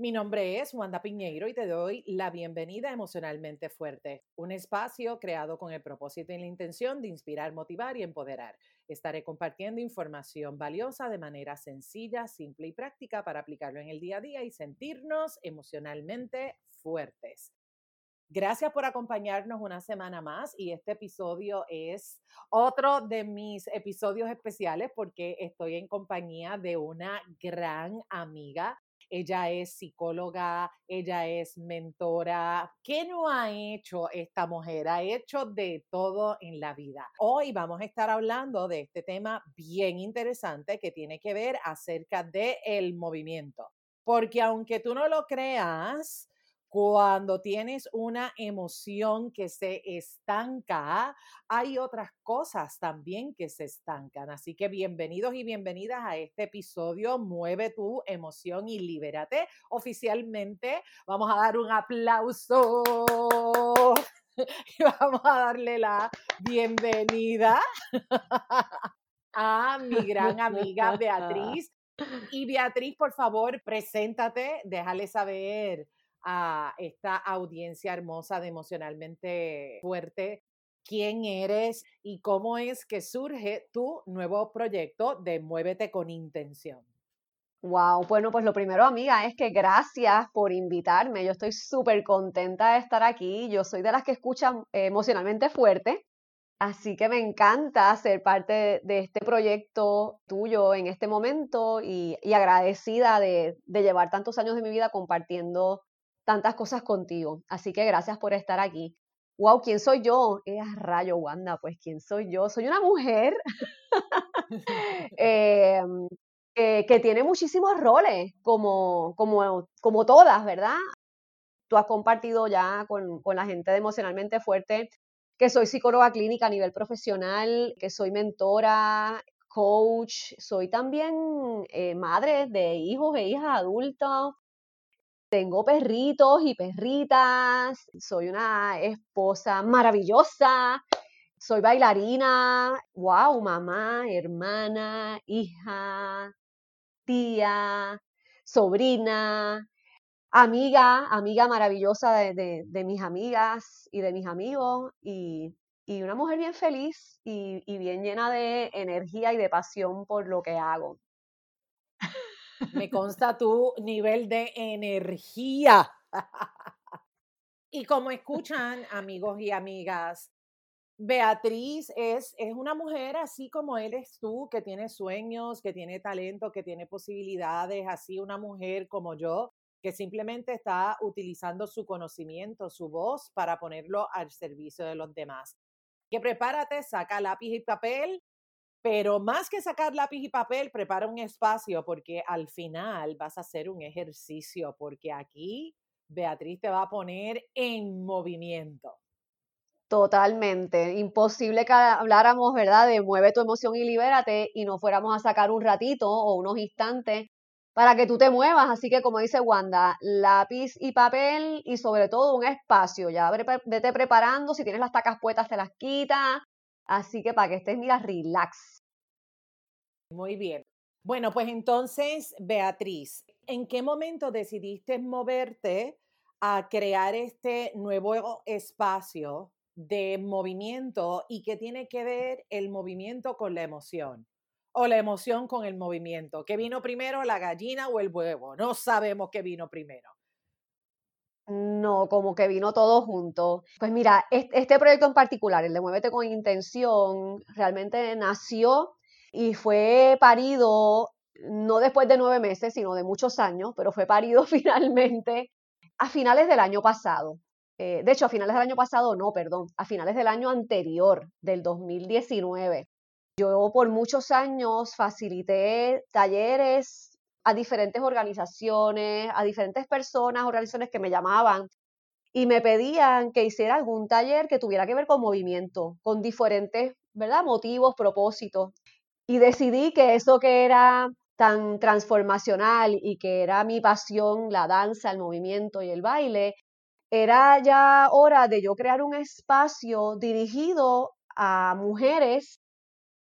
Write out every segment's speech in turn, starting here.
Mi nombre es Wanda Piñeiro y te doy la bienvenida a Emocionalmente Fuerte, un espacio creado con el propósito y la intención de inspirar, motivar y empoderar. Estaré compartiendo información valiosa de manera sencilla, simple y práctica para aplicarlo en el día a día y sentirnos emocionalmente fuertes. Gracias por acompañarnos una semana más y este episodio es otro de mis episodios especiales porque estoy en compañía de una gran amiga ella es psicóloga, ella es mentora. ¿Qué no ha hecho esta mujer? Ha hecho de todo en la vida. Hoy vamos a estar hablando de este tema bien interesante que tiene que ver acerca del el movimiento. Porque aunque tú no lo creas, cuando tienes una emoción que se estanca, hay otras cosas también que se estancan. Así que bienvenidos y bienvenidas a este episodio Mueve tu emoción y libérate. Oficialmente vamos a dar un aplauso y vamos a darle la bienvenida a mi gran amiga Beatriz. Y Beatriz, por favor, preséntate, déjale saber a esta audiencia hermosa de emocionalmente fuerte quién eres y cómo es que surge tu nuevo proyecto de Muévete con Intención. Wow, bueno, pues lo primero, amiga, es que gracias por invitarme. Yo estoy súper contenta de estar aquí. Yo soy de las que escuchan emocionalmente fuerte, así que me encanta ser parte de este proyecto tuyo en este momento y, agradecida de, de llevar tantos años de mi vida compartiendo tantas cosas contigo. Así que gracias por estar aquí. Wow, ¿quién soy yo? Es rayo, Wanda, pues ¿quién soy yo? Soy una mujer em, que tiene muchísimos roles, como, como, como todas, ¿verdad? Tú has compartido ya con, con la gente Emocionalmente Fuerte que soy psicóloga clínica a nivel profesional, que soy mentora, coach, soy también eh, madre de hijos e hijas adultos, tengo perritos y perritas, soy una esposa maravillosa, soy bailarina, wow, mamá, hermana, hija, tía, sobrina, amiga, amiga maravillosa de, mis amigas y de mis amigos y, una mujer bien feliz y, bien llena de energía y de pasión por lo que hago. Me consta tu nivel de energía. y como escuchan, amigos y amigas, Beatriz es, es una mujer así como eres tú, que tiene sueños, que tiene talento, que tiene posibilidades, así una mujer como yo, que simplemente está utilizando su conocimiento, su voz para ponerlo al servicio de los demás. Que prepárate, saca lápiz y papel, pero más que sacar lápiz y papel, prepara un espacio porque al final vas a hacer un ejercicio, porque aquí Beatriz te va a poner en movimiento. Totalmente. Imposible que habláramos, ¿verdad?, de mueve tu emoción y libérate y no fuéramos a sacar un ratito o unos instantes para que tú te muevas. Así que, como dice Wanda, lápiz y papel y sobre todo un espacio. Ya vete preparando. Si tienes las tacas puestas, te las quitas. Así que para que estés, mira, relax. Muy bien. Bueno, pues entonces, Beatriz, ¿en qué momento decidiste moverte a crear este nuevo espacio de movimiento y qué tiene que ver el movimiento con la emoción? O la emoción con el movimiento. ¿Qué vino primero, la gallina o el huevo? No sabemos qué vino primero. No, como que vino todo junto. Pues mira, este proyecto en particular, el de Muévete con Intención, realmente nació y fue parido no después de nueve meses, sino de muchos años, pero fue parido finalmente a finales del año pasado. Eh, de hecho, a finales del año pasado, no, perdón, a finales del año anterior, del 2019. Yo por muchos años facilité talleres a diferentes organizaciones, a diferentes personas, organizaciones que me llamaban y me pedían que hiciera algún taller que tuviera que ver con movimiento, con diferentes, ¿verdad? Motivos, propósitos. Y decidí que eso que era tan transformacional y que era mi pasión, la danza, el movimiento y el baile, era ya hora de yo crear un espacio dirigido a mujeres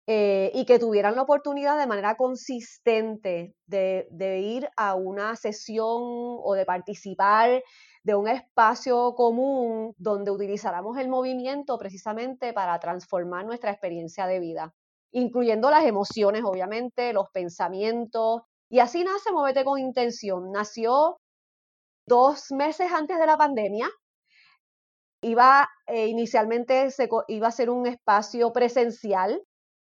eh, y que tuvieran la oportunidad de manera consistente de, de, ir a una sesión o de participar de un espacio común donde utilizáramos el movimiento precisamente para transformar nuestra experiencia de vida, incluyendo las emociones, obviamente, los pensamientos. Y así nace Movete con Intención. Nació dos meses antes de la pandemia. Iba, eh, inicialmente se, iba a ser un espacio presencial,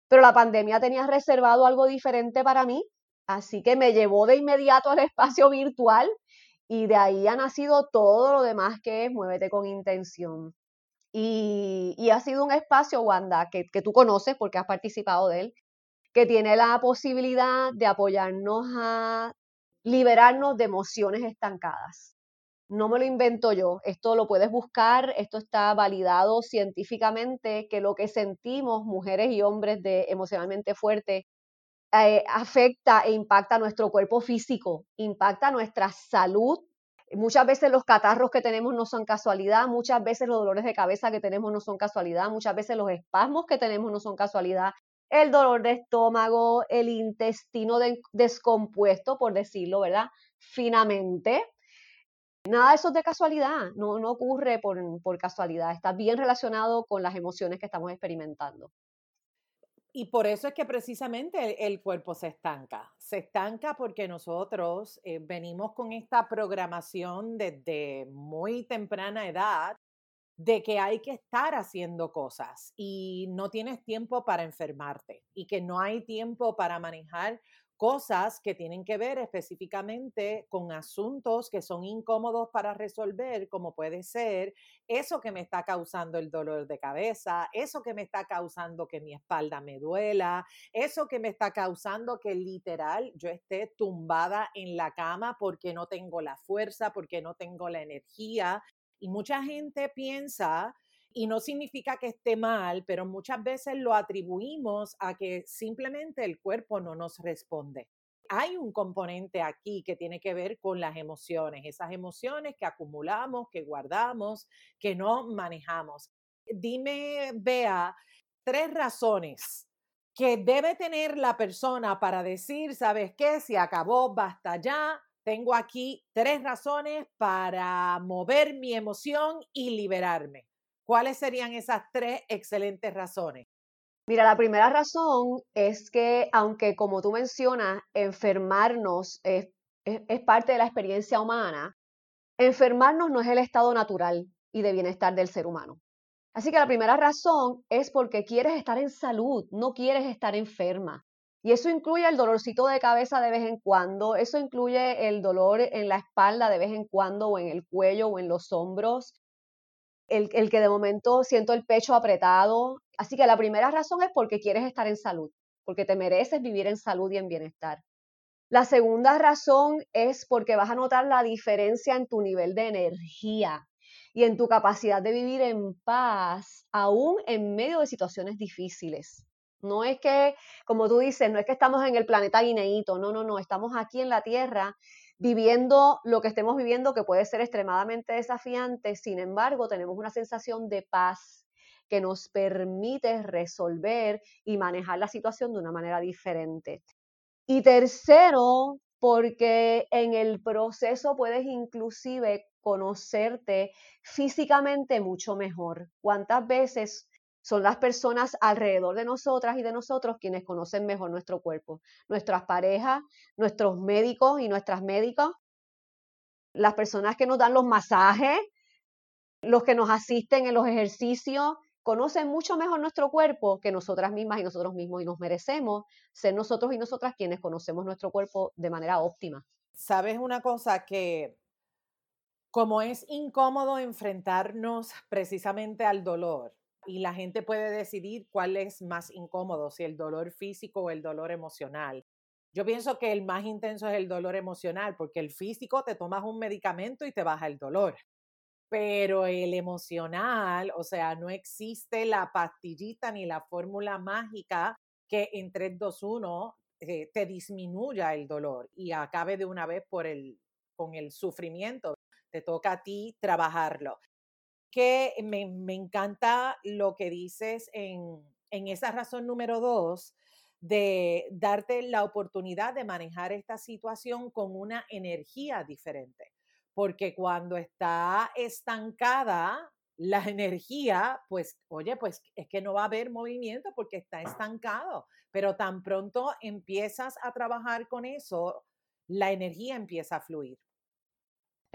pero la pandemia tenía reservado algo diferente para mí, así que me llevó de inmediato al espacio virtual y de ahí ha nacido todo lo demás que es Muévete con Intención. Y, ha sido un espacio, Wanda, que, que tú conoces porque has participado de él, que tiene la posibilidad de apoyarnos a liberarnos de emociones estancadas. No me lo invento yo, esto lo puedes buscar, esto está validado científicamente, que lo que sentimos mujeres y hombres de emocionalmente fuerte eh, afecta e impacta nuestro cuerpo físico, impacta nuestra salud. Muchas veces los catarros que tenemos no son casualidad, muchas veces los dolores de cabeza que tenemos no son casualidad, muchas veces los espasmos que tenemos no son casualidad, el dolor de estómago, el intestino descompuesto, por decirlo, ¿verdad? Finamente. Nada de eso es de casualidad, no, ocurre por, por casualidad, está bien relacionado con las emociones que estamos experimentando. Y por eso es que precisamente el, cuerpo se estanca. Se estanca porque nosotros eh, venimos con esta programación desde muy temprana edad de que hay que estar haciendo cosas y no tienes tiempo para enfermarte y que no hay tiempo para manejar cosas que tienen que ver específicamente con asuntos que son incómodos para resolver, como puede ser eso que me está causando el dolor de cabeza, eso que me está causando que mi espalda me duela, eso que me está causando que literal yo esté tumbada en la cama porque no tengo la fuerza, porque no tengo la energía, y mucha gente piensa, y no significa que esté mal, pero muchas veces lo atribuimos a que simplemente el cuerpo no nos responde. Hay un componente aquí que tiene que ver con las emociones, esas emociones que acumulamos, que guardamos, que no manejamos. Dime, Bea, tres razones que debe tener la persona para decir, ¿sabes qué? Se acabó, basta ya, tengo aquí tres razones para mover mi emoción y liberarme. ¿Cuáles serían esas tres excelentes razones? Mira, la primera razón es que, aunque como tú mencionas, enfermarnos es, parte de la experiencia humana, enfermarnos no es el estado natural y de bienestar del ser humano. Así que la primera razón es porque quieres estar en salud, no quieres estar enferma. Y eso incluye el dolorcito de cabeza de vez en cuando, eso incluye el dolor en la espalda de vez en cuando, o en el cuello, o en los hombros, el, el que de momento siento el pecho apretado. Así que la primera razón es porque quieres estar en salud, porque te mereces vivir en salud y en bienestar. La segunda razón es porque vas a notar la diferencia en tu nivel de energía y en tu capacidad de vivir en paz, aún en medio de situaciones difíciles. No es que, como tú dices, no es que estamos en el planeta guineíto, no, no, no, estamos aquí en la Tierra viviendo lo que estemos viviendo que puede ser extremadamente desafiante, sin embargo, tenemos una sensación de paz que nos permite resolver y manejar la situación de una manera diferente. Y tercero, porque en el proceso puedes inclusive conocerte físicamente mucho mejor. ¿Cuántas veces son las personas alrededor de nosotras y de nosotros quienes conocen mejor nuestro cuerpo, nuestras parejas, nuestros médicos y nuestras médicas, las personas que nos dan los masajes, los que nos asisten en los ejercicios, conocen mucho mejor nuestro cuerpo que nosotras mismas y nosotros mismos y nos merecemos ser nosotros y nosotras quienes conocemos nuestro cuerpo de manera óptima. Sabes una cosa que como es incómodo enfrentarnos precisamente al dolor, y la gente puede decidir cuál es más incómodo, si el dolor físico o el dolor emocional. Yo pienso que el más intenso es el dolor emocional, porque el físico te tomas un medicamento y te baja el dolor. Pero el emocional, o sea, no existe la pastillita ni la fórmula mágica que en 3, 2, 1 te disminuya el dolor y acabe de una vez por el, con el sufrimiento. Te toca a ti trabajarlo que me, encanta lo que dices en, en esa razón número dos, de darte la oportunidad de manejar esta situación con una energía diferente. Porque cuando está estancada la energía, pues, oye, pues es que no va a haber movimiento porque está estancado. Pero tan pronto empiezas a trabajar con eso, la energía empieza a fluir.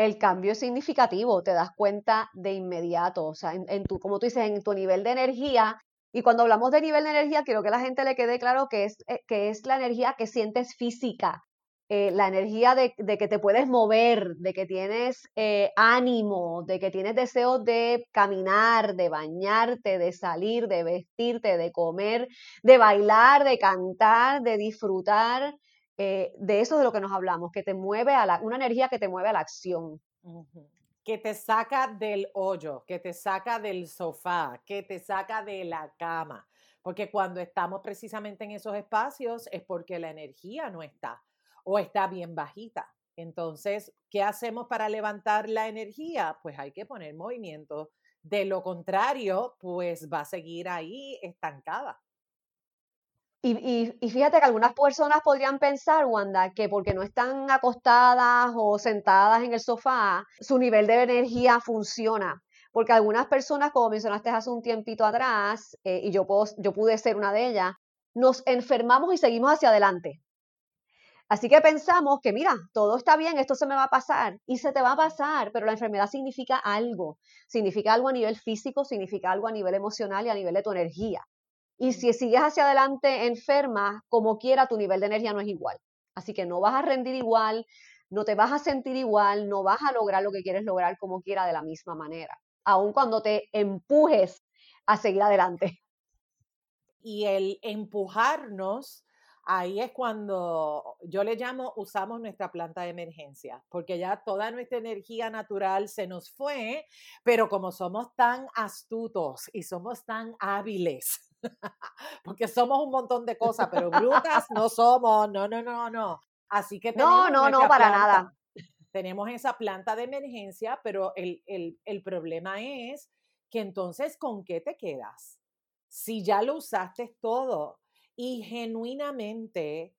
El cambio es significativo, te das cuenta de inmediato, o sea, en, tu, como tú dices, en tu nivel de energía. Y cuando hablamos de nivel de energía, quiero que la gente le quede claro que es, eh, que es la energía que sientes física, eh, la energía de, que te puedes mover, de que tienes eh, ánimo, de que tienes deseo de caminar, de bañarte, de salir, de vestirte, de comer, de bailar, de cantar, de disfrutar. Eh, de eso de lo que nos hablamos, que te mueve a la, una energía que te mueve a la acción. Que te saca del hoyo, que te saca del sofá, que te saca de la cama. Porque cuando estamos precisamente en esos espacios es porque la energía no está o está bien bajita. Entonces, ¿qué hacemos para levantar la energía? Pues hay que poner movimiento. De lo contrario, pues va a seguir ahí estancada. Y, fíjate que algunas personas podrían pensar, Wanda, que porque no están acostadas o sentadas en el sofá, su nivel de energía funciona. Porque algunas personas, como mencionaste hace un tiempito atrás, eh, y yo, yo pude ser una de ellas, nos enfermamos y seguimos hacia adelante. Así que pensamos que, mira, todo está bien, esto se me va a pasar y se te va a pasar, pero la enfermedad significa algo, significa algo a nivel físico, significa algo a nivel emocional y a nivel de tu energía. Y si sigues hacia adelante enferma, como quiera, tu nivel de energía no es igual. Así que no vas a rendir igual, no te vas a sentir igual, no vas a lograr lo que quieres lograr como quiera de la misma manera, aun cuando te empujes a seguir adelante. Y el empujarnos, ahí es cuando yo le llamo, usamos nuestra planta de emergencia, porque ya toda nuestra energía natural se nos fue, pero como somos tan astutos y somos tan hábiles, porque somos un montón de cosas, pero brutas no somos, no, no, no, no. Así que tenemos no, no, no, para nada. Tenemos esa planta de emergencia, pero el, el problema es que entonces, ¿con qué te quedas? Si ya lo usaste todo y genuinamente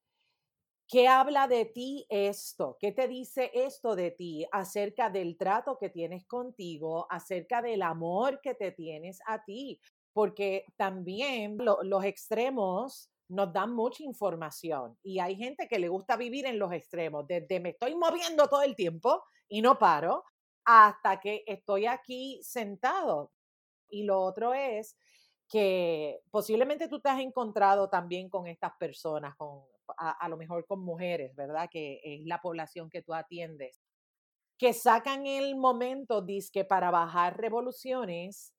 ¿Qué habla de ti esto? ¿Qué te dice esto de ti acerca del trato que tienes contigo, acerca del amor que te tienes a ti? Porque también los extremos nos dan mucha información y hay gente que le gusta vivir en los extremos, desde me estoy moviendo todo el tiempo y no paro hasta que estoy aquí sentado. Y lo otro es que posiblemente tú te has encontrado también con estas personas, con, a, lo mejor con mujeres, ¿verdad? Que es la población que tú atiendes, que sacan el momento, disque, para bajar revoluciones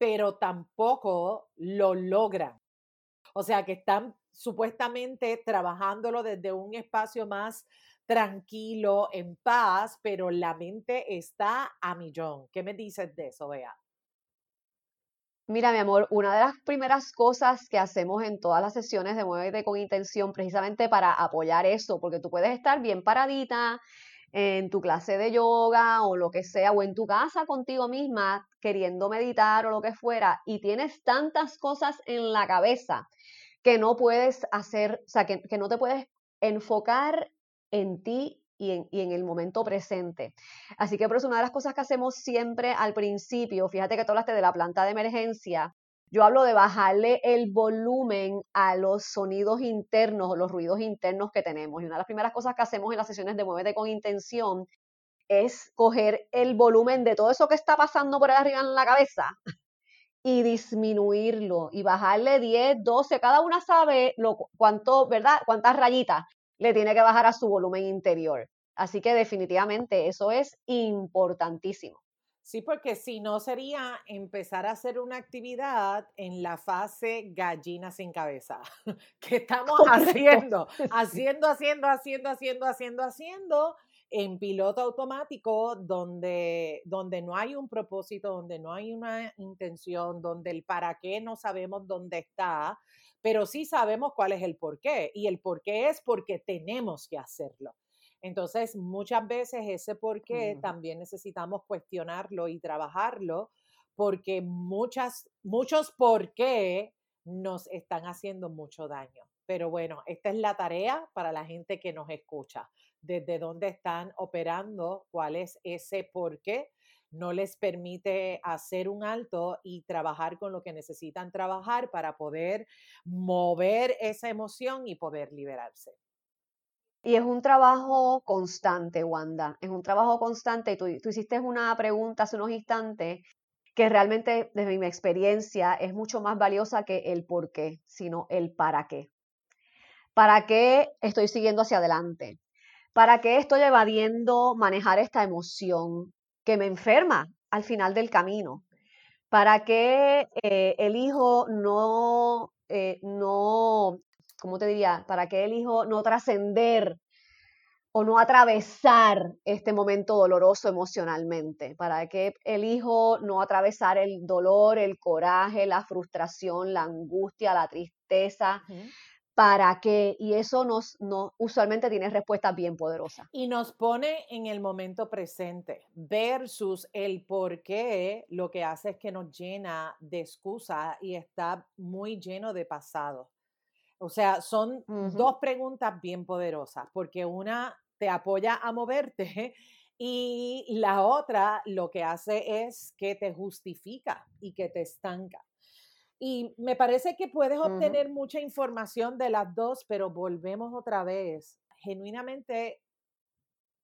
pero tampoco lo logran. O sea, que están supuestamente trabajándolo desde un espacio más tranquilo, en paz, pero la mente está a millón. ¿Qué me dices de eso, Bea? Mira, mi amor, una de las primeras cosas que hacemos en todas las sesiones de Muévete con Intención, precisamente para apoyar eso, porque tú puedes estar bien paradita, en tu clase de yoga o lo que sea, o en tu casa contigo misma queriendo meditar o lo que fuera, y tienes tantas cosas en la cabeza que no puedes hacer, o sea, que, no te puedes enfocar en ti y en, y en, el momento presente. Así que por eso una de las cosas que hacemos siempre al principio, fíjate que tú hablaste de la planta de emergencia, yo hablo de bajarle el volumen a los sonidos internos o los ruidos internos que tenemos. Y una de las primeras cosas que hacemos en las sesiones de Muévete con Intención es coger el volumen de todo eso que está pasando por ahí arriba en la cabeza y disminuirlo y bajarle 10, 12, cada una sabe lo, cuánto, ¿verdad? Cuántas rayitas le tiene que bajar a su volumen interior. Así que definitivamente eso es importantísimo. Sí, porque si no sería empezar a hacer una actividad en la fase gallina sin cabeza, que estamos haciendo, haciendo, haciendo, haciendo, haciendo, haciendo, haciendo, en piloto automático, donde, donde no hay un propósito, donde no hay una intención, donde el para qué no sabemos dónde está, pero sí sabemos cuál es el por qué. Y el por qué es porque tenemos que hacerlo. Entonces, muchas veces ese por qué también necesitamos cuestionarlo y trabajarlo, porque muchas, muchos por qué nos están haciendo mucho daño. Pero bueno, esta es la tarea para la gente que nos escucha, desde dónde están operando, cuál es ese por qué no les permite hacer un alto y trabajar con lo que necesitan trabajar para poder mover esa emoción y poder liberarse. Y es un trabajo constante, Wanda, es un trabajo constante. Tú, tú hiciste una pregunta hace unos instantes que realmente, desde mi experiencia, es mucho más valiosa que el por qué, sino el para qué. ¿Para qué estoy siguiendo hacia adelante? ¿Para qué estoy evadiendo manejar esta emoción que me enferma al final del camino? ¿Para qué eh, elijo no, eh, no ¿cómo te diría? ¿Para qué elijo no trascender o no atravesar este momento doloroso emocionalmente? ¿Para qué elijo no atravesar el dolor, el coraje, la frustración, la angustia, la tristeza? ¿Para qué? Y eso nos, usualmente tiene respuestas bien poderosas. Y nos pone en el momento presente versus el por qué lo que hace es que nos llena de excusa y está muy lleno de pasado. O sea, son dos preguntas bien poderosas, porque una te apoya a moverte y la otra lo que hace es que te justifica y que te estanca. Y me parece que puedes obtener mucha información de las dos, pero volvemos otra vez. Genuinamente,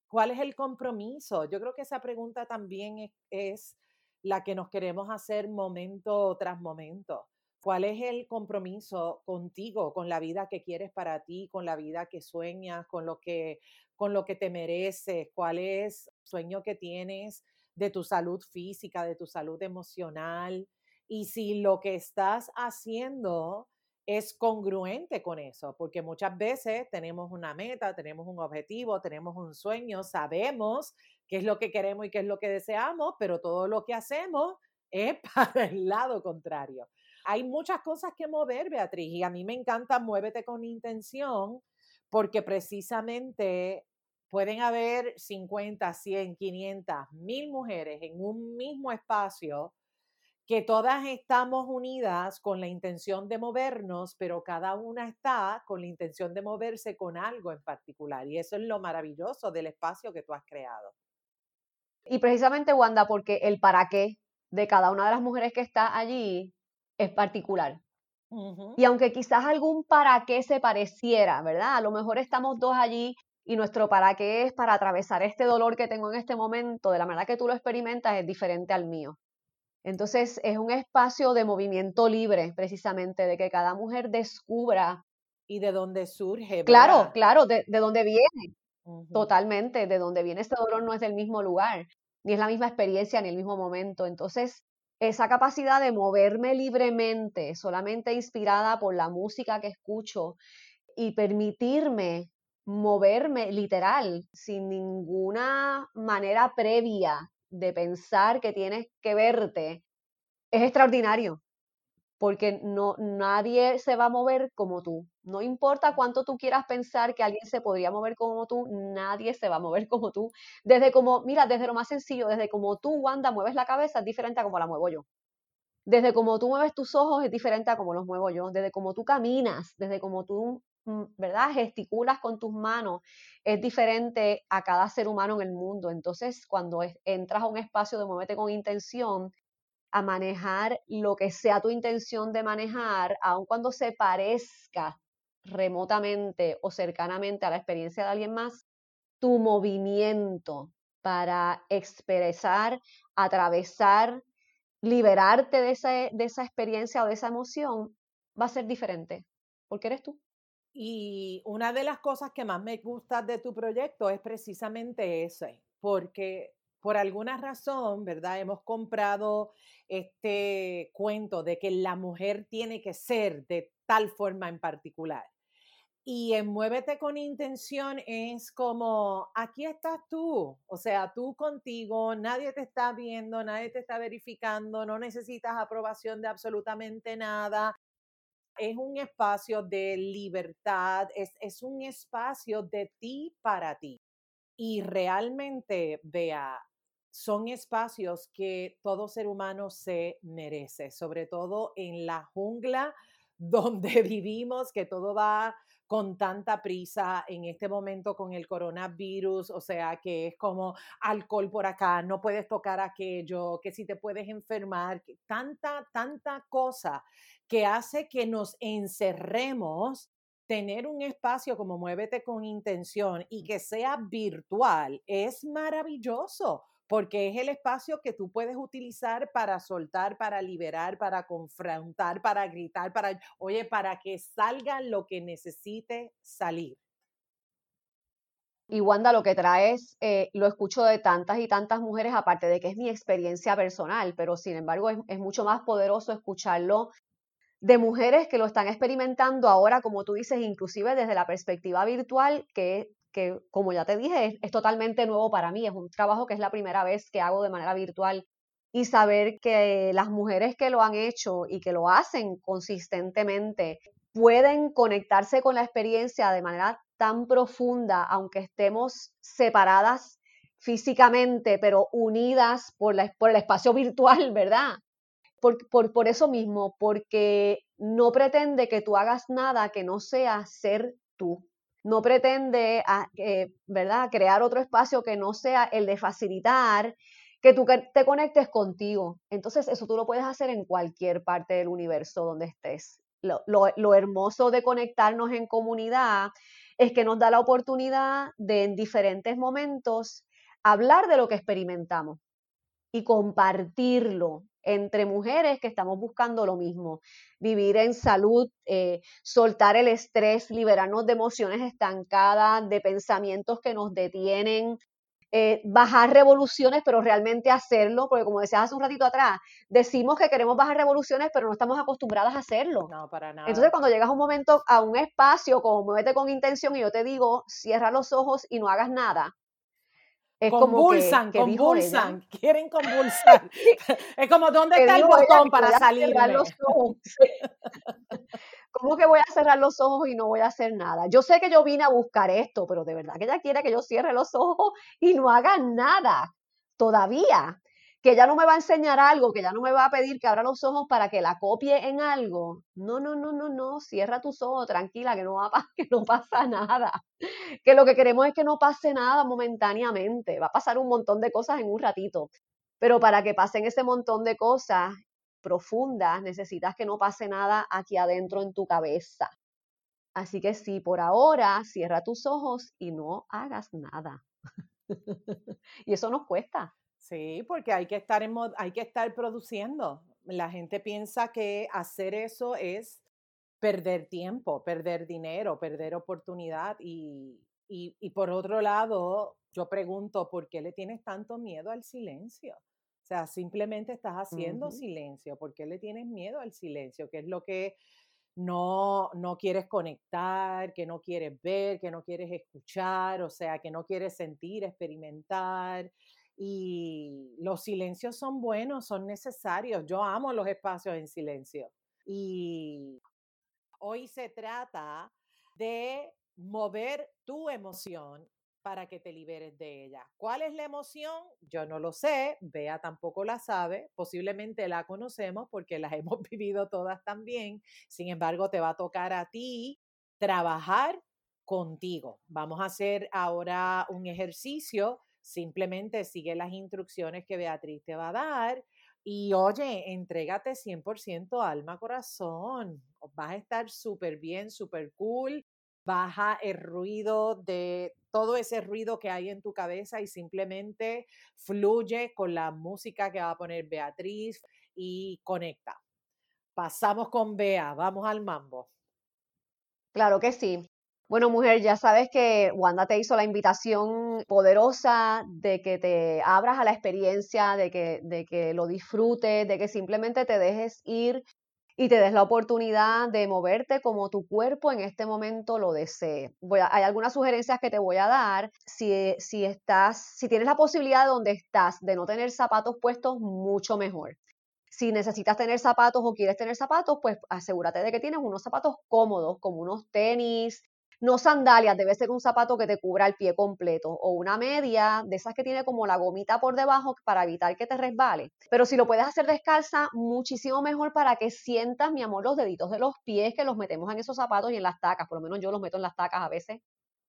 ¿cuál es el compromiso? Yo creo que esa pregunta también es, es la que nos queremos hacer momento tras momento. ¿Cuál es el compromiso contigo, con la vida que quieres para ti, con la vida que sueñas, con lo que, con lo que te mereces? ¿Cuál es el sueño que tienes de tu salud física, de tu salud emocional? Y si lo que estás haciendo es congruente con eso, porque muchas veces tenemos una meta, tenemos un objetivo, tenemos un sueño, sabemos qué es lo que queremos y qué es lo que deseamos, pero todo lo que hacemos es para el lado contrario hay muchas cosas que mover, Beatriz, y a mí me encanta Muévete con intención, porque precisamente pueden haber 50, 100, 500, mil mujeres en un mismo espacio que todas estamos unidas con la intención de movernos, pero cada una está con la intención de moverse con algo en particular. Y eso es lo maravilloso del espacio que tú has creado. Y precisamente, Wanda, porque el para qué de cada una de las mujeres que está allí es particular. Y aunque quizás algún para qué se pareciera, ¿verdad? A lo mejor estamos dos allí y nuestro para qué es para atravesar este dolor que tengo en este momento, de la manera que tú lo experimentas, es diferente al mío. Entonces es un espacio de movimiento libre, precisamente, de que cada mujer descubra. Y de dónde surge. Claro, claro, de, de dónde viene. Totalmente, de dónde viene este dolor no es del mismo lugar, ni es la misma experiencia, ni el mismo momento. Entonces, esa capacidad de moverme libremente, solamente inspirada por la música que escucho y permitirme moverme literal, sin ninguna manera previa de pensar que tienes que verte, es extraordinario porque no, nadie se va a mover como tú. No importa cuánto tú quieras pensar que alguien se podría mover como tú, nadie se va a mover como tú. Desde como, mira, desde lo más sencillo, desde como tú, Wanda, mueves la cabeza, es diferente a como la muevo yo. Desde como tú mueves tus ojos, es diferente a como los muevo yo. Desde como tú caminas, desde como tú, mm, ¿verdad? Gesticulas con tus manos, es diferente a cada ser humano en el mundo. Entonces, cuando entras a un espacio de muévete con intención, a manejar lo que sea tu intención de manejar, aun cuando se parezca remotamente o cercanamente a la experiencia de alguien más, tu movimiento para expresar, atravesar, liberarte de esa, de esa experiencia o de esa emoción va a ser diferente, porque eres tú. Y una de las cosas que más me gusta de tu proyecto es precisamente ese, porque por alguna razón, ¿verdad? Hemos comprado este cuento de que la mujer tiene que ser de tal forma en particular. Y en Muévete con Intención es como, aquí estás tú, o sea, tú contigo, nadie te está viendo, nadie te está verificando, no necesitas aprobación de absolutamente nada. Es un espacio de libertad, es, es un espacio de ti para ti. Y realmente, vea, son espacios que todo ser humano se merece, sobre todo en la jungla donde vivimos, que todo va con tanta prisa en este momento con el coronavirus, o sea, que es como alcohol por acá, no puedes tocar aquello, que si te puedes enfermar, tanta, tanta cosa que hace que nos encerremos tener un espacio como Muévete con Intención y que sea virtual es maravilloso porque es el espacio que tú puedes utilizar para soltar, para liberar, para confrontar, para gritar, para, oye, para que salga lo que necesite salir. Y Wanda, lo que traes, eh, lo escucho de tantas y tantas mujeres, aparte de que es mi experiencia personal, pero sin embargo es, es mucho más poderoso escucharlo de mujeres que lo están experimentando ahora, como tú dices, inclusive desde la perspectiva virtual, que que como ya te dije, es, totalmente nuevo para mí, es un trabajo que es la primera vez que hago de manera virtual y saber que las mujeres que lo han hecho y que lo hacen consistentemente pueden conectarse con la experiencia de manera tan profunda, aunque estemos separadas físicamente, pero unidas por, la, por el espacio virtual, ¿verdad? Por, por, por, eso mismo, porque no pretende que tú hagas nada que no sea ser tú no pretende, ah, eh, ¿verdad?, crear otro espacio que no sea el de facilitar que tú te conectes contigo. Entonces, eso tú lo puedes hacer en cualquier parte del universo donde estés. Lo, hermoso de conectarnos en comunidad es que nos da la oportunidad de en diferentes momentos hablar de lo que experimentamos y compartirlo entre mujeres que estamos buscando lo mismo, vivir en salud, eh, soltar el estrés, liberarnos de emociones estancadas, de pensamientos que nos detienen, eh, bajar revoluciones, pero realmente hacerlo, porque como decías hace un ratito atrás, decimos que queremos bajar revoluciones, pero no estamos acostumbradas a hacerlo. No, para nada. Entonces, cuando llegas a un momento, a un espacio, como muévete con intención, y yo te digo, cierra los ojos y no hagas nada, es convulsan, como que, convulsan, quieren convulsar. es como, ¿dónde está el botón para salir? ¿Cómo que voy a cerrar los ojos y no voy a hacer nada? Yo sé que yo vine a buscar esto, pero de verdad que ella quiere que yo cierre los ojos y no haga nada todavía que ya no me va a enseñar algo, que ya no me va a pedir que abra los ojos para que la copie en algo. No, no, no, no, no, cierra tus ojos, tranquila, que no, va que no pasa nada. Que lo que queremos es que no pase nada momentáneamente. Va a pasar un montón de cosas en un ratito. Pero para que pasen ese montón de cosas profundas, necesitas que no pase nada aquí adentro en tu cabeza. Así que sí, por ahora, cierra tus ojos y no hagas nada. y eso nos cuesta. Sí, porque hay que estar en hay que estar produciendo. La gente piensa que hacer eso es perder tiempo, perder dinero, perder oportunidad y, y, por otro lado, yo pregunto, ¿por qué le tienes tanto miedo al silencio? O sea, simplemente estás haciendo silencio. ¿Por qué le tienes miedo al silencio? ¿Qué es lo que no, no quieres conectar, que no quieres ver, que no quieres escuchar? O sea, que no quieres sentir, experimentar. Y los silencios son buenos, son necesarios. Yo amo los espacios en silencio. Y hoy se trata de mover tu emoción para que te liberes de ella. ¿Cuál es la emoción? Yo no lo sé, Bea tampoco la sabe, posiblemente la conocemos porque las hemos vivido todas también, sin embargo te va a tocar a ti trabajar contigo. Vamos a hacer ahora un ejercicio Simplemente sigue las instrucciones que Beatriz te va a dar y oye, entrégate 100% alma, corazón. Vas a estar súper bien, súper cool. Baja el ruido de todo ese ruido que hay en tu cabeza y simplemente fluye con la música que va a poner Beatriz y conecta. Pasamos con Bea, vamos al mambo. Claro que sí. Bueno, mujer, ya sabes que Wanda te hizo la invitación poderosa de que te abras a la experiencia, de que, de que lo disfrutes, de que simplemente te dejes ir y te des la oportunidad de moverte como tu cuerpo en este momento lo desee. Voy hay algunas sugerencias que te voy a dar. Si, si, estás, si tienes la posibilidad de donde estás de no tener zapatos puestos, mucho mejor. Si necesitas tener zapatos o quieres tener zapatos, pues asegúrate de que tienes unos zapatos cómodos, como unos tenis, No sandalias, debe ser un zapato que te cubra el pie completo o una media de esas que tiene como la gomita por debajo para evitar que te resbale. Pero si lo puedes hacer descalza, muchísimo mejor para que sientas, mi amor, los deditos de los pies que los metemos en esos zapatos y en las tacas. Por lo menos yo los meto en las tacas a veces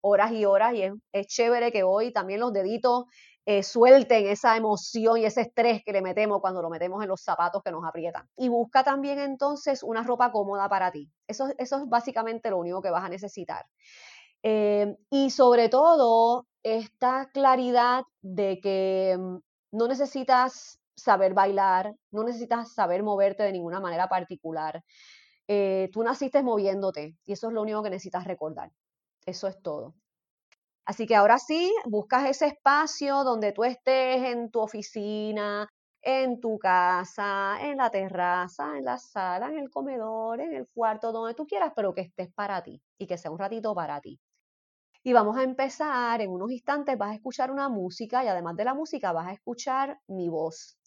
horas y horas y es, chévere que hoy también los deditos eh, suelten esa emoción y ese estrés que le metemos cuando lo metemos en los zapatos que nos aprietan. Y busca también entonces una ropa cómoda para ti. Eso, eso es básicamente lo único que vas a necesitar. Eh, y sobre todo, esta claridad de que mm, no necesitas saber bailar, no necesitas saber moverte de ninguna manera particular. Eh, tú naciste moviéndote y eso es lo único que necesitas recordar. Eso es todo. Así que ahora sí, buscas ese espacio donde tú estés en tu oficina, en tu casa, en la terraza, en la sala, en el comedor, en el cuarto, donde tú quieras, pero que estés para ti y que sea un ratito para ti. Y vamos a empezar, en unos instantes vas a escuchar una música y además de la música vas a escuchar mi voz.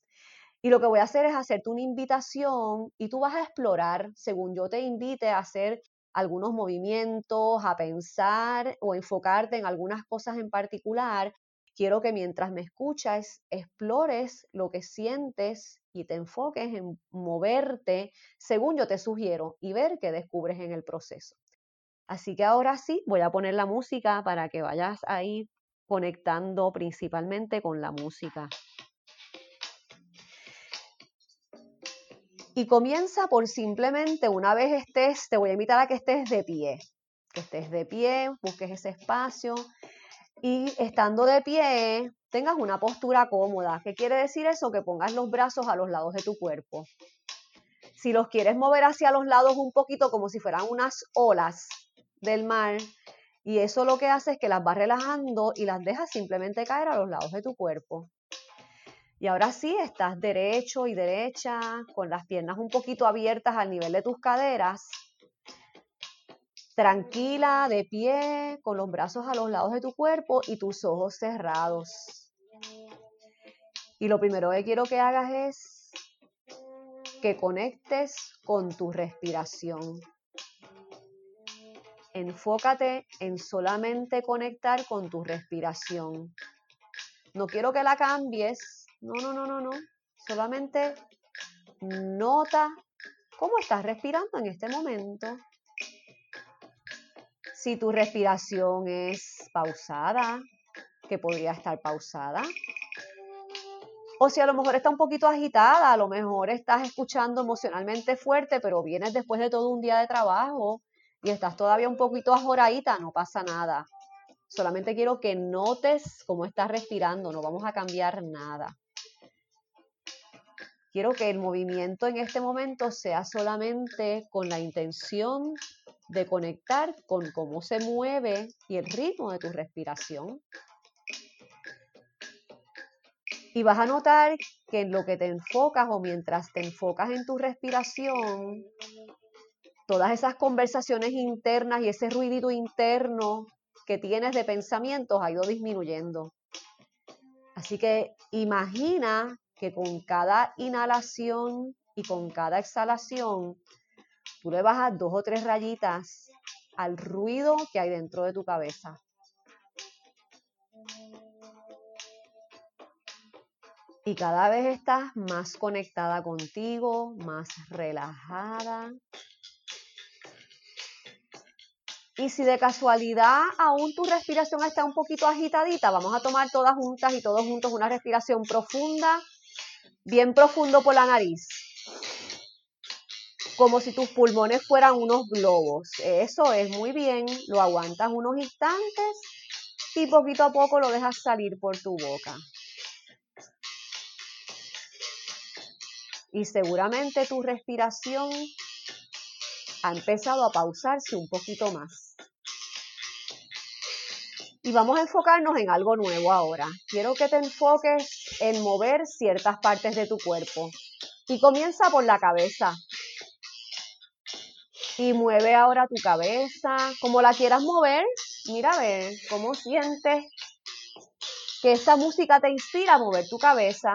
Y lo que voy a hacer es hacerte una invitación y tú vas a explorar, según yo te invite a hacer algunos movimientos, a pensar o enfocarte en algunas cosas en particular, quiero que mientras me escuchas explores lo que sientes y te enfoques en moverte según yo te sugiero y ver qué descubres en el proceso. Así que ahora sí, voy a poner la música para que vayas ahí conectando principalmente con la música. Y comienza por simplemente, una vez estés, te voy a invitar a que estés de pie, que estés de pie, busques ese espacio y estando de pie, tengas una postura cómoda. ¿Qué quiere decir eso? Que pongas los brazos a los lados de tu cuerpo. Si los quieres mover hacia los lados un poquito como si fueran unas olas del mar, y eso lo que hace es que las vas relajando y las dejas simplemente caer a los lados de tu cuerpo. Y ahora sí, estás derecho y derecha, con las piernas un poquito abiertas al nivel de tus caderas. Tranquila, de pie, con los brazos a los lados de tu cuerpo y tus ojos cerrados. Y lo primero que quiero que hagas es que conectes con tu respiración. Enfócate en solamente conectar con tu respiración. No quiero que la cambies, no, no, no, no, no. Solamente nota cómo estás respirando en este momento. Si tu respiración es pausada, que podría estar pausada. O si a lo mejor está un poquito agitada, a lo mejor estás escuchando emocionalmente fuerte, pero vienes después de todo un día de trabajo y estás todavía un poquito ajoradita, no pasa nada. Solamente quiero que notes cómo estás respirando, no vamos a cambiar nada. Quiero que el movimiento en este momento sea solamente con la intención de conectar con cómo se mueve y el ritmo de tu respiración. Y vas a notar que en lo que te enfocas o mientras te enfocas en tu respiración, todas esas conversaciones internas y ese ruidito interno que tienes de pensamientos ha ido disminuyendo. Así que imagina que con cada inhalación y con cada exhalación, tú le bajas dos o tres rayitas al ruido que hay dentro de tu cabeza. Y cada vez estás más conectada contigo, más relajada. Y si de casualidad aún tu respiración está un poquito agitadita, vamos a tomar todas juntas y todos juntos una respiración profunda bien profundo por la nariz, como si tus pulmones fueran unos globos. Eso es muy bien, lo aguantas unos instantes y poquito a poco lo dejas salir por tu boca. Y seguramente tu respiración ha empezado a pausarse un poquito más. Y vamos a enfocarnos en algo nuevo ahora. Quiero que te enfoques en mover ciertas partes de tu cuerpo. Y comienza por la cabeza. Y mueve ahora tu cabeza, como la quieras mover. Mira a ver cómo sientes que esta música te inspira a mover tu cabeza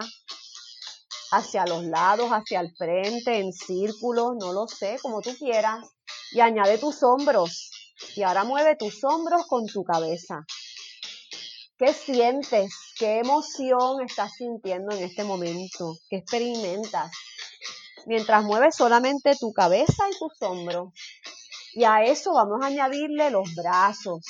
hacia los lados, hacia el frente, en círculos, no lo sé, como tú quieras. Y añade tus hombros Y ahora mueve tus hombros con tu cabeza. ¿Qué sientes? ¿Qué emoción estás sintiendo en este momento? ¿Qué experimentas? Mientras mueves solamente tu cabeza y tus hombros. Y a eso vamos a añadirle los brazos.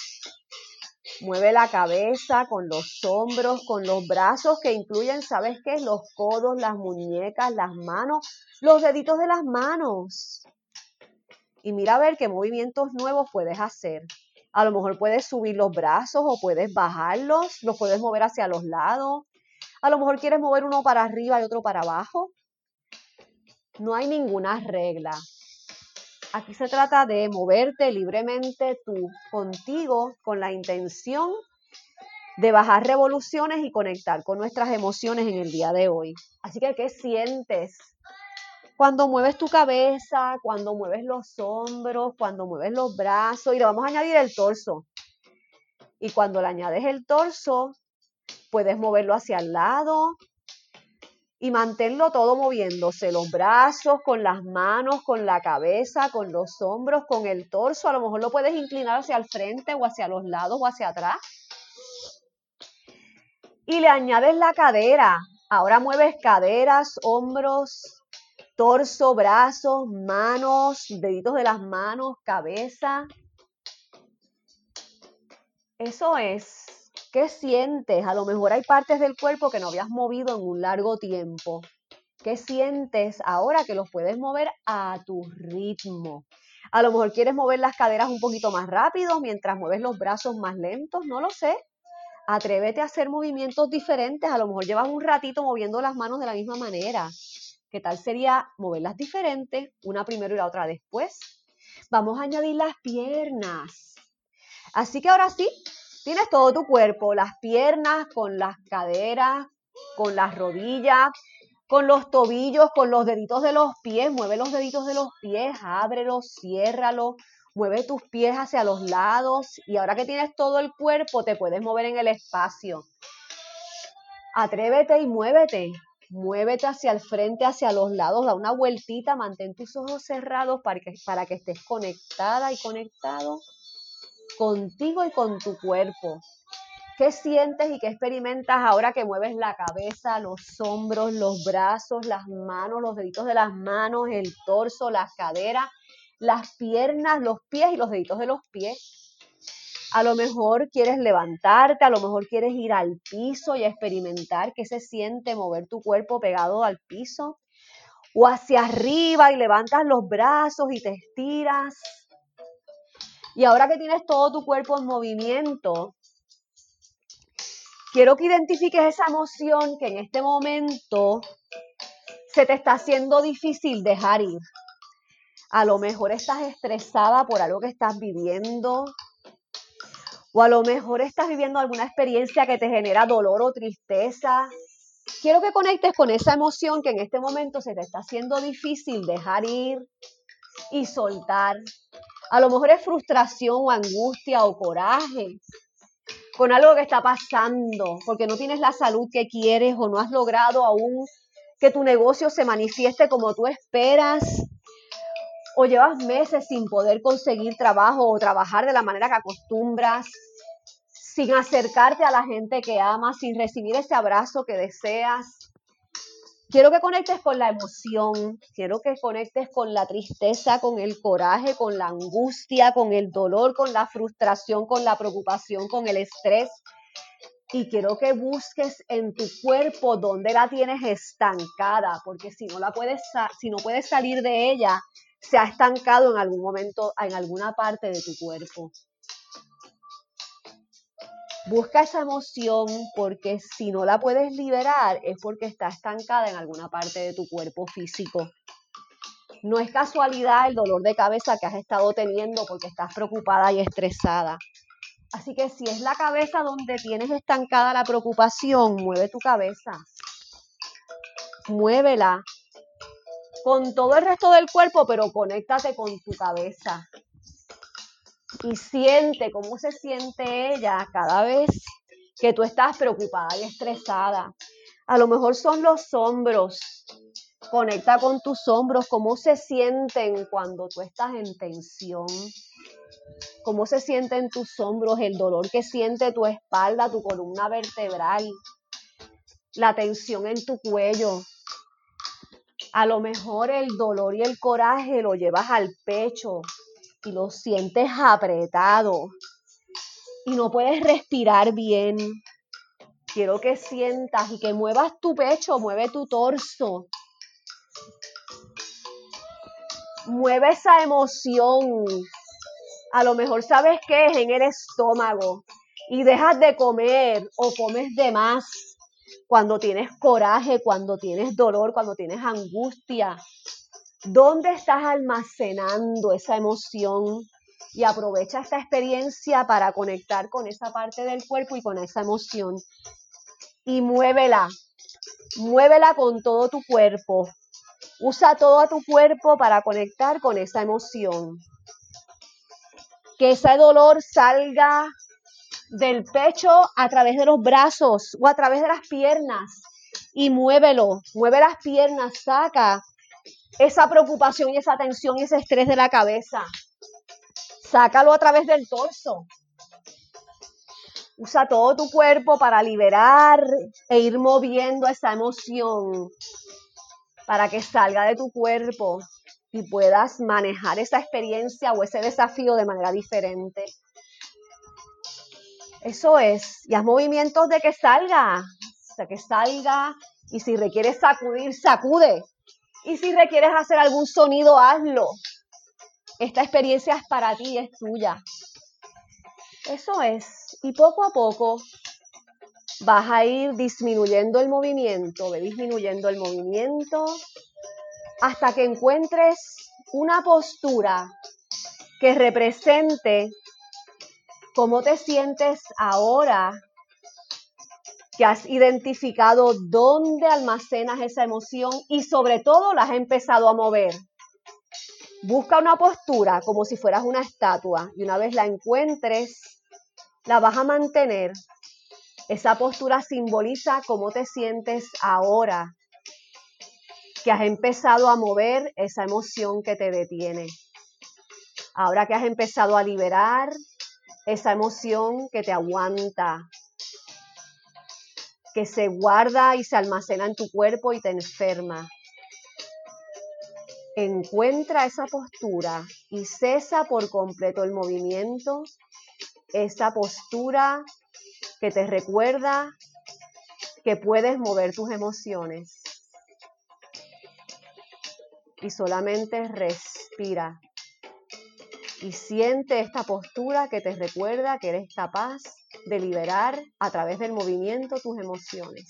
Mueve la cabeza con los hombros, con los brazos que incluyen, ¿sabes qué? Los codos, las muñecas, las manos, los deditos de las manos. Y mira a ver qué movimientos nuevos puedes hacer. A lo mejor puedes subir los brazos o puedes bajarlos, los puedes mover hacia los lados. A lo mejor quieres mover uno para arriba y otro para abajo. No hay ninguna regla. Aquí se trata de moverte libremente tú contigo con la intención de bajar revoluciones y conectar con nuestras emociones en el día de hoy. Así que, ¿qué sientes? Cuando mueves tu cabeza, cuando mueves los hombros, cuando mueves los brazos y le vamos a añadir el torso. Y cuando le añades el torso, puedes moverlo hacia el lado, y manténlo todo moviéndose, los brazos, con las manos, con la cabeza, con los hombros, con el torso. A lo mejor lo puedes inclinar hacia el frente o hacia los lados o hacia atrás. Y le añades la cadera. Ahora mueves caderas, hombros, torso, brazos, manos, deditos de las manos, cabeza. Eso es ¿Qué sientes? A lo mejor hay partes del cuerpo que no habías movido en un largo tiempo. ¿Qué sientes ahora que los puedes mover a tu ritmo? A lo mejor quieres mover las caderas un poquito más rápido mientras mueves los brazos más lentos, no lo sé. Atrévete a hacer movimientos diferentes. A lo mejor llevas un ratito moviendo las manos de la misma manera. ¿Qué tal sería moverlas diferentes, una primero y la otra después? Vamos a añadir las piernas. Así que ahora sí, Tienes todo tu cuerpo, las piernas con las caderas, con las rodillas, con los tobillos, con los deditos de los pies. Mueve los deditos de los pies, ábrelos, ciérralos. Mueve tus pies hacia los lados y ahora que tienes todo el cuerpo te puedes mover en el espacio. Atrévete y muévete. Muévete hacia el frente, hacia los lados, da una vueltita, mantén tus ojos cerrados para que, para que estés conectada y conectado contigo y con tu cuerpo. ¿Qué sientes y qué experimentas ahora que mueves la cabeza, los hombros, los brazos, las manos, los deditos de las manos, el torso, las caderas, las piernas, los pies y los deditos de los pies? A lo mejor quieres levantarte, a lo mejor quieres ir al piso y experimentar qué se siente mover tu cuerpo pegado al piso. O hacia arriba y levantas los brazos y te estiras y ahora que tienes todo tu cuerpo en movimiento, quiero que identifiques esa emoción que en este momento se te está haciendo difícil dejar ir. A lo mejor estás estresada por algo que estás viviendo, o a lo mejor estás viviendo alguna experiencia que te genera dolor o tristeza. Quiero que conectes con esa emoción que en este momento se te está haciendo difícil dejar ir y soltar. A lo mejor es frustración o angustia o coraje con algo que está pasando, porque no tienes la salud que quieres o no has logrado aún que tu negocio se manifieste como tú esperas, o llevas meses sin poder conseguir trabajo o trabajar de la manera que acostumbras, sin acercarte a la gente que amas, sin recibir ese abrazo que deseas. Quiero que conectes con la emoción, quiero que conectes con la tristeza, con el coraje, con la angustia, con el dolor, con la frustración, con la preocupación, con el estrés. Y quiero que busques en tu cuerpo donde la tienes estancada, porque si no la puedes, si no puedes salir de ella, se ha estancado en algún momento, en alguna parte de tu cuerpo. Busca esa emoción porque si no la puedes liberar es porque está estancada en alguna parte de tu cuerpo físico. No es casualidad el dolor de cabeza que has estado teniendo porque estás preocupada y estresada. Así que si es la cabeza donde tienes estancada la preocupación, mueve tu cabeza. Muévela con todo el resto del cuerpo, pero conéctate con tu cabeza y siente cómo se siente ella cada vez que tú estás preocupada y estresada. A lo mejor son los hombros. Conecta con tus hombros, cómo se sienten cuando tú estás en tensión. cómo se siente en tus hombros, el dolor que siente tu espalda, tu columna vertebral, la tensión en tu cuello. A lo mejor el dolor y el coraje lo llevas al pecho y lo sientes apretado y no puedes respirar bien. Quiero que sientas y que muevas tu pecho, mueve tu torso. Mueve esa emoción. A lo mejor sabes que es en el estómago y dejas de comer o comes de más cuando tienes coraje, cuando tienes dolor, cuando tienes angustia. ¿Dónde estás almacenando esa emoción? y aprovecha esta experiencia para conectar con esa parte del cuerpo y con esa emoción. Y muévela, muévela con todo tu cuerpo. Usa todo tu cuerpo para conectar con esa emoción. Que ese dolor salga del pecho a través de los brazos o a través de las piernas y muévelo, mueve las piernas, saca esa preocupación y esa tensión y ese estrés de la cabeza. Sácalo a través del torso. Usa todo tu cuerpo para liberar e ir moviendo esa emoción para que salga de tu cuerpo y puedas manejar esa experiencia o ese desafío de manera diferente. Eso es. Y haz movimientos de que salga, de que salga. Y si requieres sacudir, sacude. Y si requieres hacer algún sonido, hazlo. Esta experiencia es para ti, es tuya. Eso es. Y poco a poco vas a ir disminuyendo el movimiento, ve disminuyendo el movimiento hasta que encuentres una postura que represente cómo te sientes ahora que has identificado dónde almacenas esa emoción y sobre todo la has empezado a mover. Busca una postura como si fueras una estatua y una vez la encuentres, la vas a mantener. Esa postura simboliza cómo te sientes ahora, que has empezado a mover esa emoción que te detiene. Ahora que has empezado a liberar esa emoción que te aguanta, que se guarda y se almacena en tu cuerpo y te enferma encuentra esa postura y cesa por completo el movimiento, esa postura que te recuerda que puedes mover tus emociones. Y solamente respira. Y siente esta postura que te recuerda que eres capaz de liberar a través del movimiento tus emociones.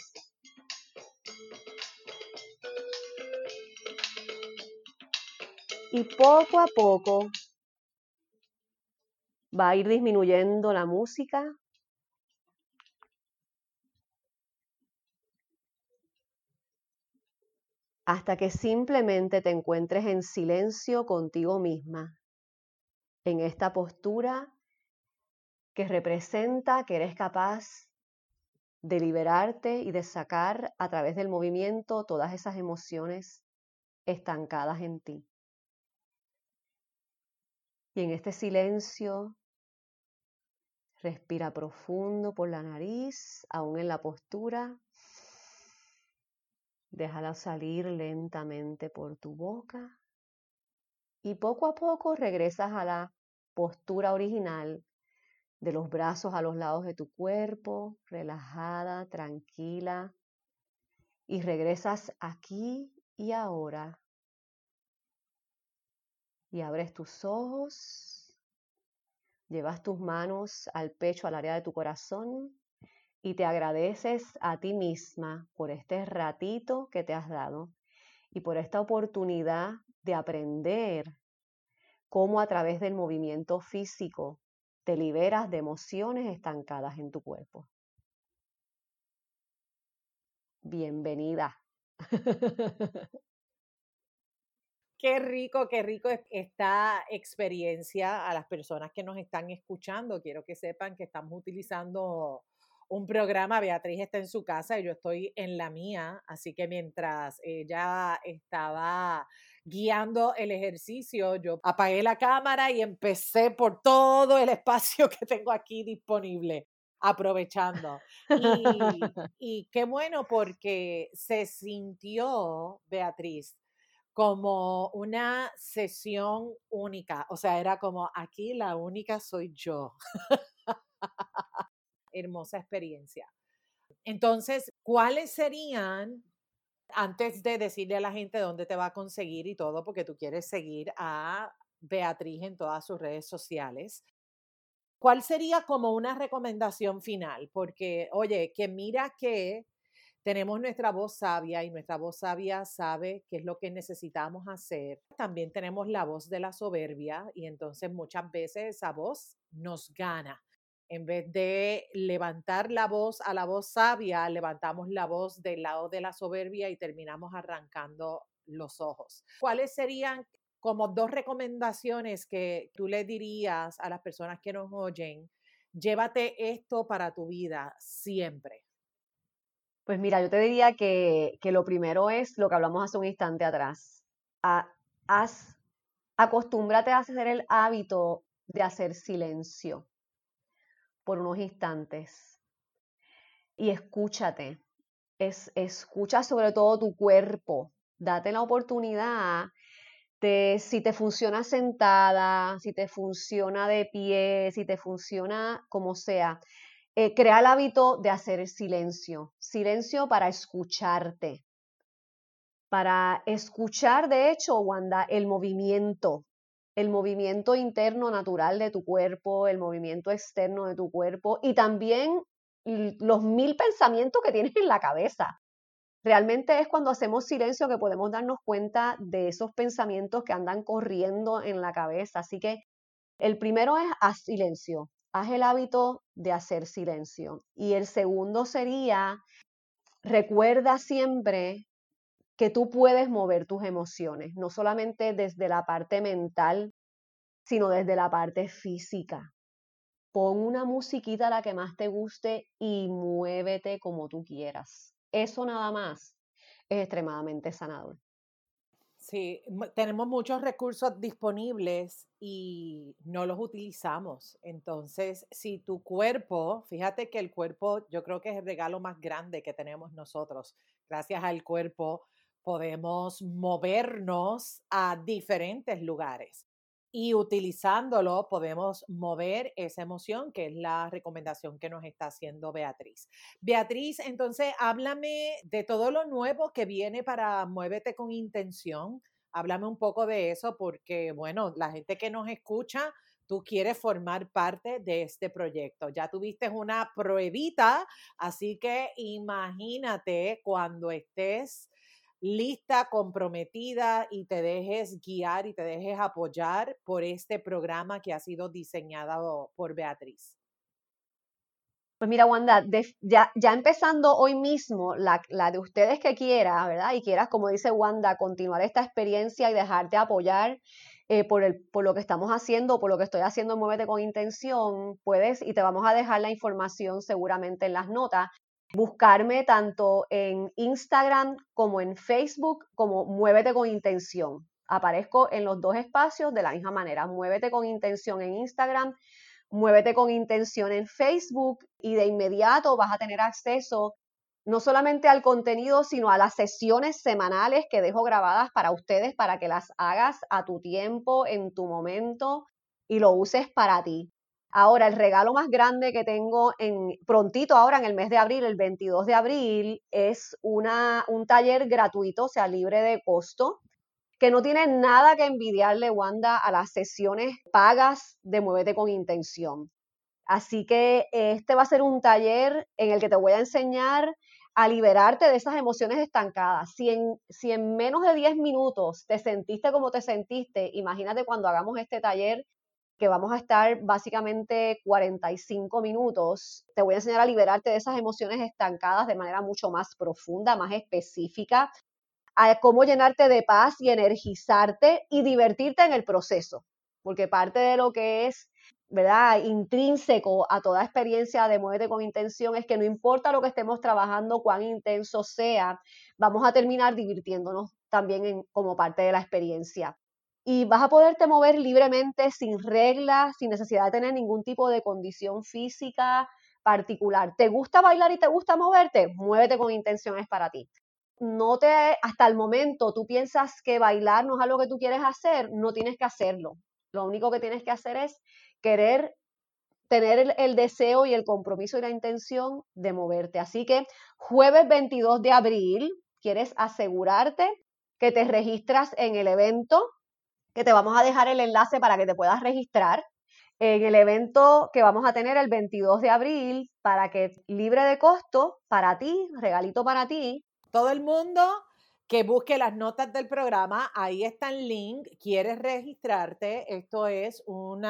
y poco a poco va a ir disminuyendo la música. hasta que simplemente te encuentres en silencio contigo misma, en esta postura que representa que eres capaz de liberarte y de sacar a través del movimiento todas esas emociones estancadas en ti. Y en este silencio, respira profundo por la nariz, aún en la postura. Déjala salir lentamente por tu boca. Y poco a poco regresas a la postura original de los brazos a los lados de tu cuerpo, relajada, tranquila. Y regresas aquí y ahora y abres tus ojos, llevas tus manos al pecho, al área de tu corazón y te agradeces a ti misma por este ratito que te has dado y por esta oportunidad de aprender cómo a través del movimiento físico te liberas de emociones estancadas en tu cuerpo. Bienvenida. Qué rico, qué rico esta experiencia a las personas que nos están escuchando. Quiero que sepan que estamos utilizando un programa, Beatriz está en su casa y yo estoy en la mía, así que mientras ella estaba guiando el ejercicio, yo apagué la cámara y empecé por todo el espacio que tengo aquí disponible, aprovechando. Y, y qué bueno porque se sintió, Beatriz, como una sesión única, o sea, era como aquí la única soy yo. Hermosa experiencia. Entonces, ¿cuáles serían, antes de decirle a la gente dónde te va a conseguir y todo, porque tú quieres seguir a Beatriz en todas sus redes sociales, ¿cuál sería como una recomendación final? Porque, oye, que mira que tenemos nuestra voz sabia y nuestra voz sabia sabe qué es lo que necesitamos hacer. También tenemos la voz de la soberbia y entonces muchas veces esa voz nos gana. En vez de levantar la voz a la voz sabia, levantamos la voz del lado de la soberbia y terminamos arrancando los ojos. ¿Cuáles serían como dos recomendaciones que tú le dirías a las personas que nos oyen? Llévate esto para tu vida siempre. Pues mira, yo te diría que, lo primero es lo que hablamos hace un instante atrás. haz, acostúmbrate a hacer el hábito de hacer silencio por unos instantes y escúchate. Es, escucha sobre todo tu cuerpo. Date la oportunidad de si te funciona sentada, si te funciona de pie, si te funciona como sea eh, crea el hábito de hacer silencio, silencio para escucharte, para escuchar, de hecho, Wanda, el movimiento, el movimiento interno natural de tu cuerpo, el movimiento externo de tu cuerpo y también los mil pensamientos que tienes en la cabeza. Realmente es cuando hacemos silencio que podemos darnos cuenta de esos pensamientos que andan corriendo en la cabeza. Así que el primero es haz silencio, haz el hábito de hacer silencio. Y el segundo sería, recuerda siempre que tú puedes mover tus emociones, no solamente desde la parte mental, sino desde la parte física. Pon una musiquita la que más te guste y muévete como tú quieras. Eso nada más es extremadamente sanador. Sí, tenemos muchos recursos disponibles y no los utilizamos. Entonces, si tu cuerpo, fíjate que el cuerpo yo creo que es el regalo más grande que tenemos nosotros. Gracias al cuerpo podemos movernos a diferentes lugares y utilizándolo podemos mover esa emoción, que es la recomendación que nos está haciendo Beatriz. Beatriz, entonces háblame de todo lo nuevo que viene para Muévete con Intención. Háblame un poco de eso porque, bueno, la gente que nos escucha, tú quieres formar parte de este proyecto. Ya tuviste una pruebita, así que imagínate cuando estés lista, comprometida y te dejes guiar y te dejes apoyar por este programa que ha sido diseñado por Beatriz. Pues mira, Wanda, ya, ya, empezando hoy mismo, la, de ustedes que quiera, ¿verdad? Y quieras, como dice Wanda, continuar esta experiencia y dejarte apoyar eh, por, el, por lo que estamos haciendo, por lo que estoy haciendo, muévete con intención, puedes, y te vamos a dejar la información seguramente en las notas, buscarme tanto en Instagram como en Facebook como Muévete con Intención. Aparezco en los dos espacios de la misma manera. Muévete con Intención en Instagram, Muévete con Intención en Facebook y de inmediato vas a tener acceso no solamente al contenido, sino a las sesiones semanales que dejo grabadas para ustedes para que las hagas a tu tiempo, en tu momento y lo uses para ti. Ahora, el regalo más grande que tengo en prontito ahora en el mes de abril, el 22 de abril, es una, un taller gratuito, o sea, libre de costo, que no tiene nada que envidiarle, Wanda, a las sesiones pagas de Muévete con Intención. Así que este va a ser un taller en el que te voy a enseñar a liberarte de esas emociones estancadas. Si en, si en menos de 10 minutos te sentiste como te sentiste, imagínate cuando hagamos este taller que vamos a estar básicamente 45 minutos. Te voy a enseñar a liberarte de esas emociones estancadas de manera mucho más profunda, más específica, a cómo llenarte de paz y energizarte y divertirte en el proceso, porque parte de lo que es ¿verdad? Intrínseco a toda experiencia de Muévete con Intención es que no importa lo que estemos trabajando, cuán intenso sea, vamos a terminar divirtiéndonos también como parte de la experiencia. Y vas a poderte mover libremente, sin reglas, sin necesidad de tener ningún tipo de condición física particular. ¿Te gusta bailar y te gusta moverte? Muévete con intenciones para ti. No te, hasta el momento, tú piensas que bailar no es algo que tú quieres hacer, no tienes que hacerlo. Lo único que tienes que hacer es querer tener el, deseo y el compromiso y la intención de moverte. Así que jueves 22 de abril, quieres asegurarte que te registras en el evento, que te vamos a dejar el enlace para que te puedas registrar en el evento que vamos a tener el 22 de abril para que libre de costo para ti, regalito para ti. Todo el mundo que busque las notas del programa, ahí está el link, quieres registrarte, esto es un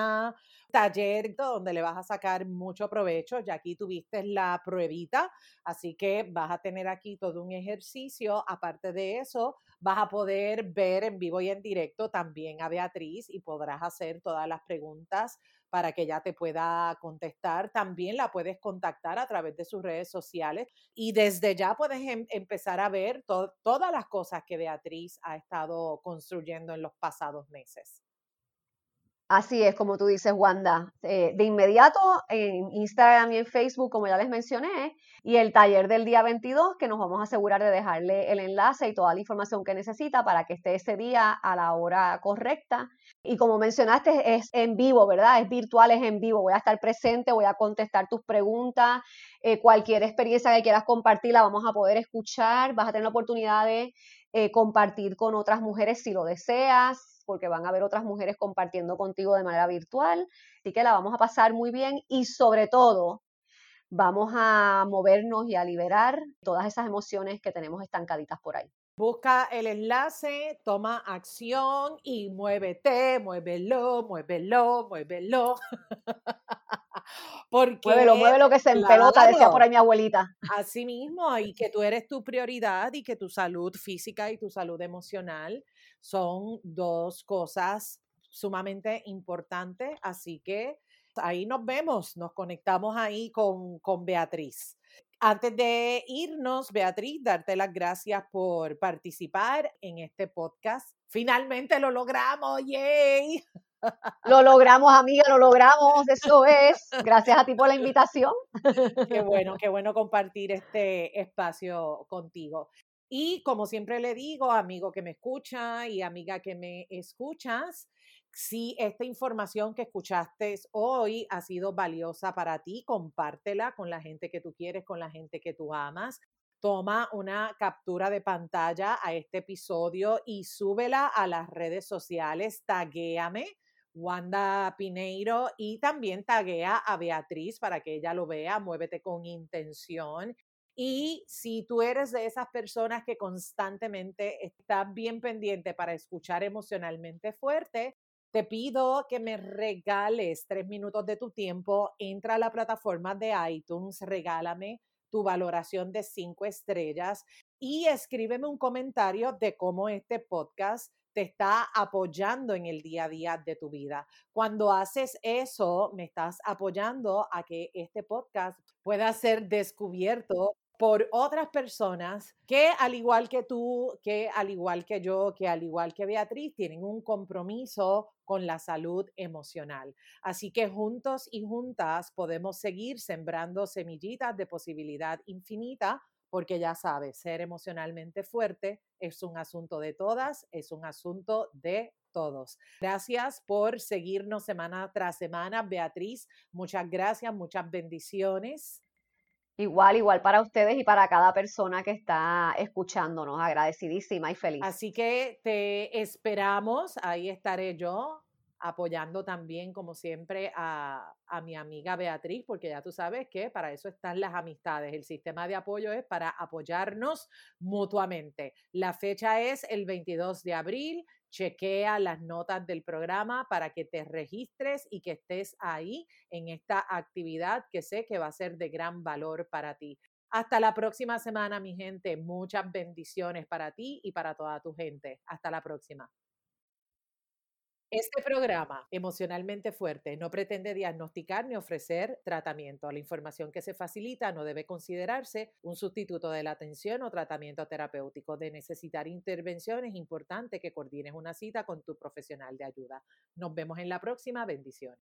taller donde le vas a sacar mucho provecho, ya aquí tuviste la pruebita, así que vas a tener aquí todo un ejercicio, aparte de eso, vas a poder ver en vivo y en directo también a Beatriz y podrás hacer todas las preguntas para que ella te pueda contestar. También la puedes contactar a través de sus redes sociales y desde ya puedes em, empezar a ver todas las cosas que Beatriz ha estado construyendo en los pasados meses. Así es, como tú dices, Wanda. Eh, de inmediato en Instagram y en Facebook, como ya les mencioné, y el taller del día 22, que nos vamos a asegurar de dejarle el enlace y toda la información que necesita para que esté ese día a la hora correcta. Y como mencionaste, es en vivo, ¿verdad? Es virtual, es en vivo. Voy a estar presente, voy a contestar tus preguntas. Eh, cualquier experiencia que quieras compartir la vamos a poder escuchar. Vas a tener la oportunidad de eh, compartir con otras mujeres si lo deseas porque van a haber otras mujeres compartiendo contigo de manera virtual. Así que la vamos a pasar muy bien y sobre todo vamos a movernos y a liberar todas esas emociones que tenemos estancaditas por ahí. Busca el enlace, toma acción y muévete, muévelo, muévelo, muévelo. Porque, muévelo, muévelo que se empelota, decía por ahí mi abuelita. Así mismo, y que tú eres tu prioridad y que tu salud física y tu salud emocional son dos cosas sumamente importantes, así que ahí nos vemos, nos conectamos ahí con, con Beatriz. Antes de irnos, Beatriz, darte las gracias por participar en este podcast. Finalmente lo logramos, yay. Lo logramos, amiga, lo logramos, eso es. Gracias a ti por la invitación. Qué bueno, qué bueno compartir este espacio contigo. Y como siempre le digo, amigo que me escucha y amiga que me escuchas, si esta información que escuchaste hoy ha sido valiosa para ti, compártela con la gente que tú quieres, con la gente que tú amas. Toma una captura de pantalla a este episodio y súbela a las redes sociales, taguéame. Wanda Pineiro y también taguea a Beatriz para que ella lo vea, muévete con intención y si tú eres de esas personas que constantemente estás bien pendiente para escuchar emocionalmente fuerte, te pido que me regales tres minutos de tu tiempo. Entra a la plataforma de iTunes, regálame tu valoración de cinco estrellas y escríbeme un comentario de cómo este podcast te está apoyando en el día a día de tu vida. Cuando haces eso, me estás apoyando a que este podcast pueda ser descubierto por otras personas que al igual que tú, que al igual que yo, que al igual que Beatriz, tienen un compromiso con la salud emocional. Así que juntos y juntas podemos seguir sembrando semillitas de posibilidad infinita porque ya sabes, ser emocionalmente fuerte es un asunto de todas, es un asunto de todos. Gracias por seguirnos semana tras semana, Beatriz. Muchas gracias, muchas bendiciones. Igual, igual para ustedes y para cada persona que está escuchándonos. Agradecidísima y feliz. Así que te esperamos. Ahí estaré yo apoyando también, como siempre, a, a, mi amiga Beatriz, porque ya tú sabes que para eso están las amistades. El sistema de apoyo es para apoyarnos mutuamente. La fecha es el 22 de abril chequea las notas del programa para que te registres y que estés ahí en esta actividad que sé que va a ser de gran valor para ti. Hasta la próxima semana, mi gente. Muchas bendiciones para ti y para toda tu gente. Hasta la próxima. Este programa, emocionalmente fuerte, no pretende diagnosticar ni ofrecer tratamiento. La información que se facilita no debe considerarse un sustituto de la atención o tratamiento terapéutico. De necesitar intervención es importante que coordines una cita con tu profesional de ayuda. Nos vemos en la próxima. Bendiciones.